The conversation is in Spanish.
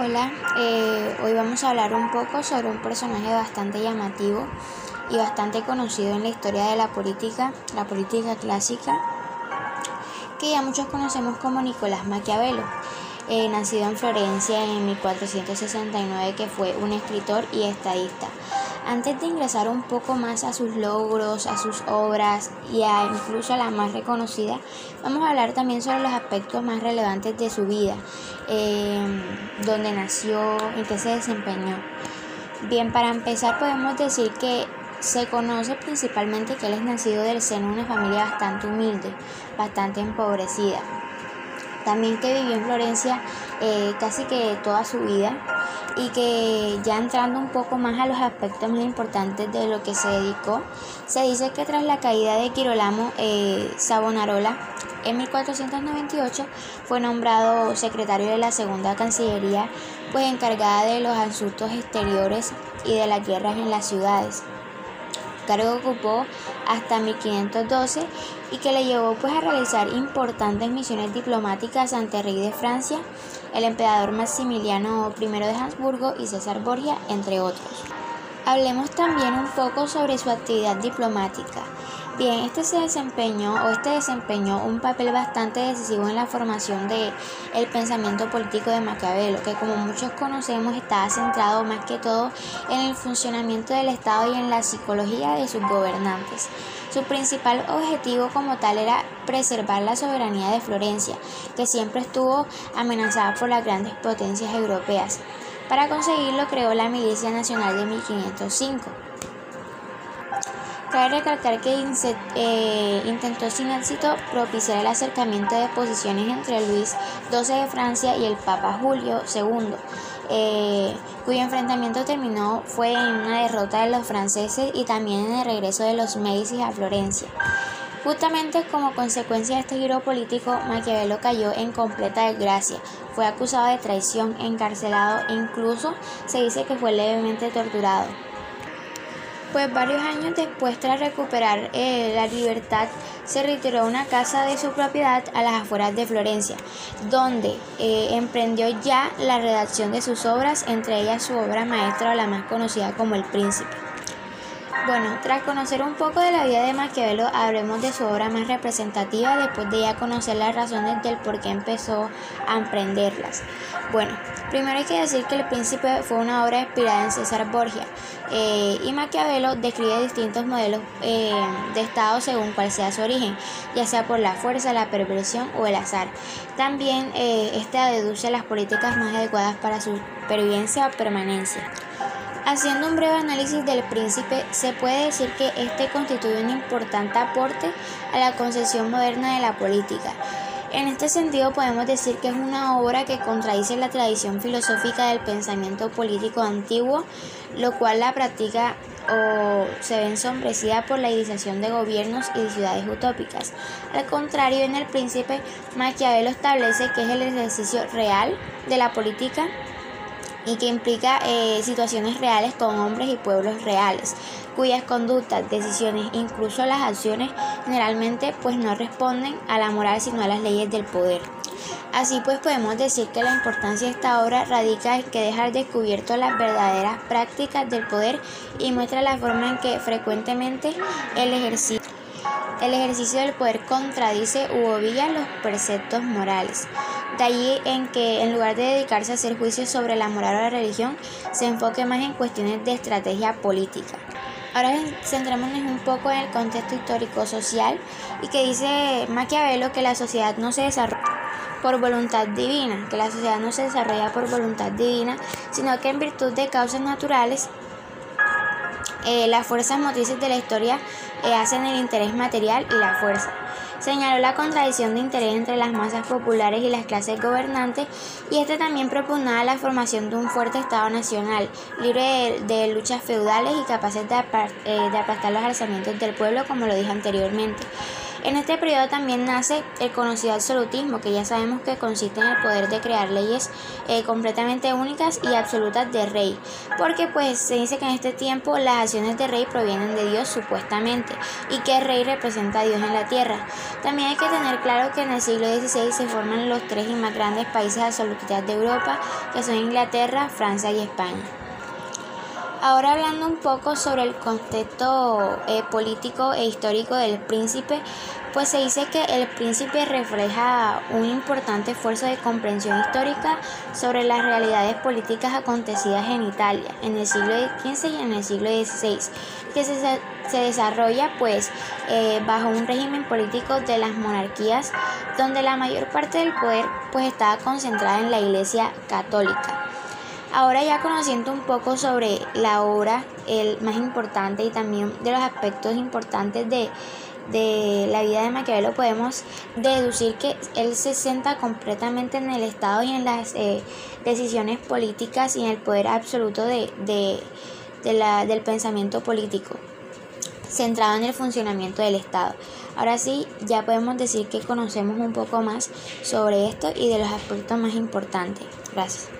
Hola, eh, hoy vamos a hablar un poco sobre un personaje bastante llamativo y bastante conocido en la historia de la política, la política clásica, que ya muchos conocemos como Nicolás Maquiavelo, eh, nacido en Florencia en 1469, que fue un escritor y estadista. Antes de ingresar un poco más a sus logros, a sus obras y a incluso a la más reconocida, vamos a hablar también sobre los aspectos más relevantes de su vida, eh, donde nació y que se desempeñó. Bien, para empezar podemos decir que se conoce principalmente que él es nacido del seno de una familia bastante humilde, bastante empobrecida. También que vivió en Florencia eh, casi que toda su vida y que ya entrando un poco más a los aspectos más importantes de lo que se dedicó, se dice que tras la caída de Girolamo eh, Savonarola en 1498 fue nombrado secretario de la Segunda Cancillería, pues encargada de los asuntos exteriores y de las guerras en las ciudades cargo ocupó hasta 1512 y que le llevó pues a realizar importantes misiones diplomáticas ante el rey de Francia, el emperador Maximiliano I de Habsburgo y César Borgia, entre otros. Hablemos también un poco sobre su actividad diplomática. Bien, este se desempeñó o este desempeñó un papel bastante decisivo en la formación de el pensamiento político de Maquiavelo, que como muchos conocemos estaba centrado más que todo en el funcionamiento del Estado y en la psicología de sus gobernantes. Su principal objetivo como tal era preservar la soberanía de Florencia, que siempre estuvo amenazada por las grandes potencias europeas. Para conseguirlo creó la Milicia Nacional de 1505 Cabe recalcar que eh, intentó sin éxito propiciar el acercamiento de posiciones entre Luis XII de Francia y el Papa Julio II, eh, cuyo enfrentamiento terminó fue en una derrota de los franceses y también en el regreso de los Médicis a Florencia. Justamente como consecuencia de este giro político, Maquiavelo cayó en completa desgracia. Fue acusado de traición, encarcelado e incluso se dice que fue levemente torturado pues varios años después, tras recuperar eh, la libertad, se retiró a una casa de su propiedad a las afueras de Florencia, donde eh, emprendió ya la redacción de sus obras, entre ellas su obra maestra o la más conocida como El Príncipe. Bueno, tras conocer un poco de la vida de Maquiavelo, hablemos de su obra más representativa después de ya conocer las razones del por qué empezó a emprenderlas. Bueno, primero hay que decir que El Príncipe fue una obra inspirada en César Borgia eh, y Maquiavelo describe distintos modelos eh, de Estado según cuál sea su origen, ya sea por la fuerza, la perversión o el azar. También eh, esta deduce las políticas más adecuadas para su supervivencia o permanencia. Haciendo un breve análisis del príncipe, se puede decir que este constituye un importante aporte a la concepción moderna de la política. En este sentido podemos decir que es una obra que contradice la tradición filosófica del pensamiento político antiguo, lo cual la práctica o se ve ensombrecida por la idealización de gobiernos y de ciudades utópicas. Al contrario, en el príncipe, Maquiavelo establece que es el ejercicio real de la política y que implica eh, situaciones reales con hombres y pueblos reales, cuyas conductas, decisiones, incluso las acciones generalmente pues no responden a la moral sino a las leyes del poder. Así pues podemos decir que la importancia de esta obra radica en que deja al descubierto las verdaderas prácticas del poder y muestra la forma en que frecuentemente el ejercicio el ejercicio del poder contradice u obvia los preceptos morales. De allí en que, en lugar de dedicarse a hacer juicios sobre la moral o la religión, se enfoque más en cuestiones de estrategia política. Ahora centrémonos un poco en el contexto histórico-social y que dice Maquiavelo que la sociedad no se desarrolla por voluntad divina, que la sociedad no se desarrolla por voluntad divina, sino que en virtud de causas naturales eh, las fuerzas motrices de la historia eh, hacen el interés material y la fuerza. Señaló la contradicción de interés entre las masas populares y las clases gobernantes y este también propugnaba la formación de un fuerte Estado nacional, libre de, luchas feudales y capaz de, eh, de aplastar los alzamientos del pueblo, como lo dije anteriormente. En este periodo también nace el conocido absolutismo, que ya sabemos que consiste en el poder de crear leyes eh, completamente únicas y absolutas de rey, porque pues se dice que en este tiempo las acciones de rey provienen de Dios supuestamente y que el rey representa a Dios en la tierra. También hay que tener claro que en el siglo XVI se forman los tres y más grandes países absolutistas de Europa, que son Inglaterra, Francia y España. Ahora hablando un poco sobre el contexto eh, político e histórico del príncipe, pues se dice que el príncipe refleja un importante esfuerzo de comprensión histórica sobre las realidades políticas acontecidas en Italia en el siglo XV y en el siglo XVI, que se, desarrolla pues eh, bajo un régimen político de las monarquías donde la mayor parte del poder pues estaba concentrada en la Iglesia católica. Ahora ya conociendo un poco sobre la obra, el más importante y también de los aspectos importantes de, la vida de Maquiavelo, podemos deducir que él se centra completamente en el Estado y en las eh, decisiones políticas y en el poder absoluto de, la, del pensamiento político centrado en el funcionamiento del Estado. Ahora sí, ya podemos decir que conocemos un poco más sobre esto y de los aspectos más importantes. Gracias.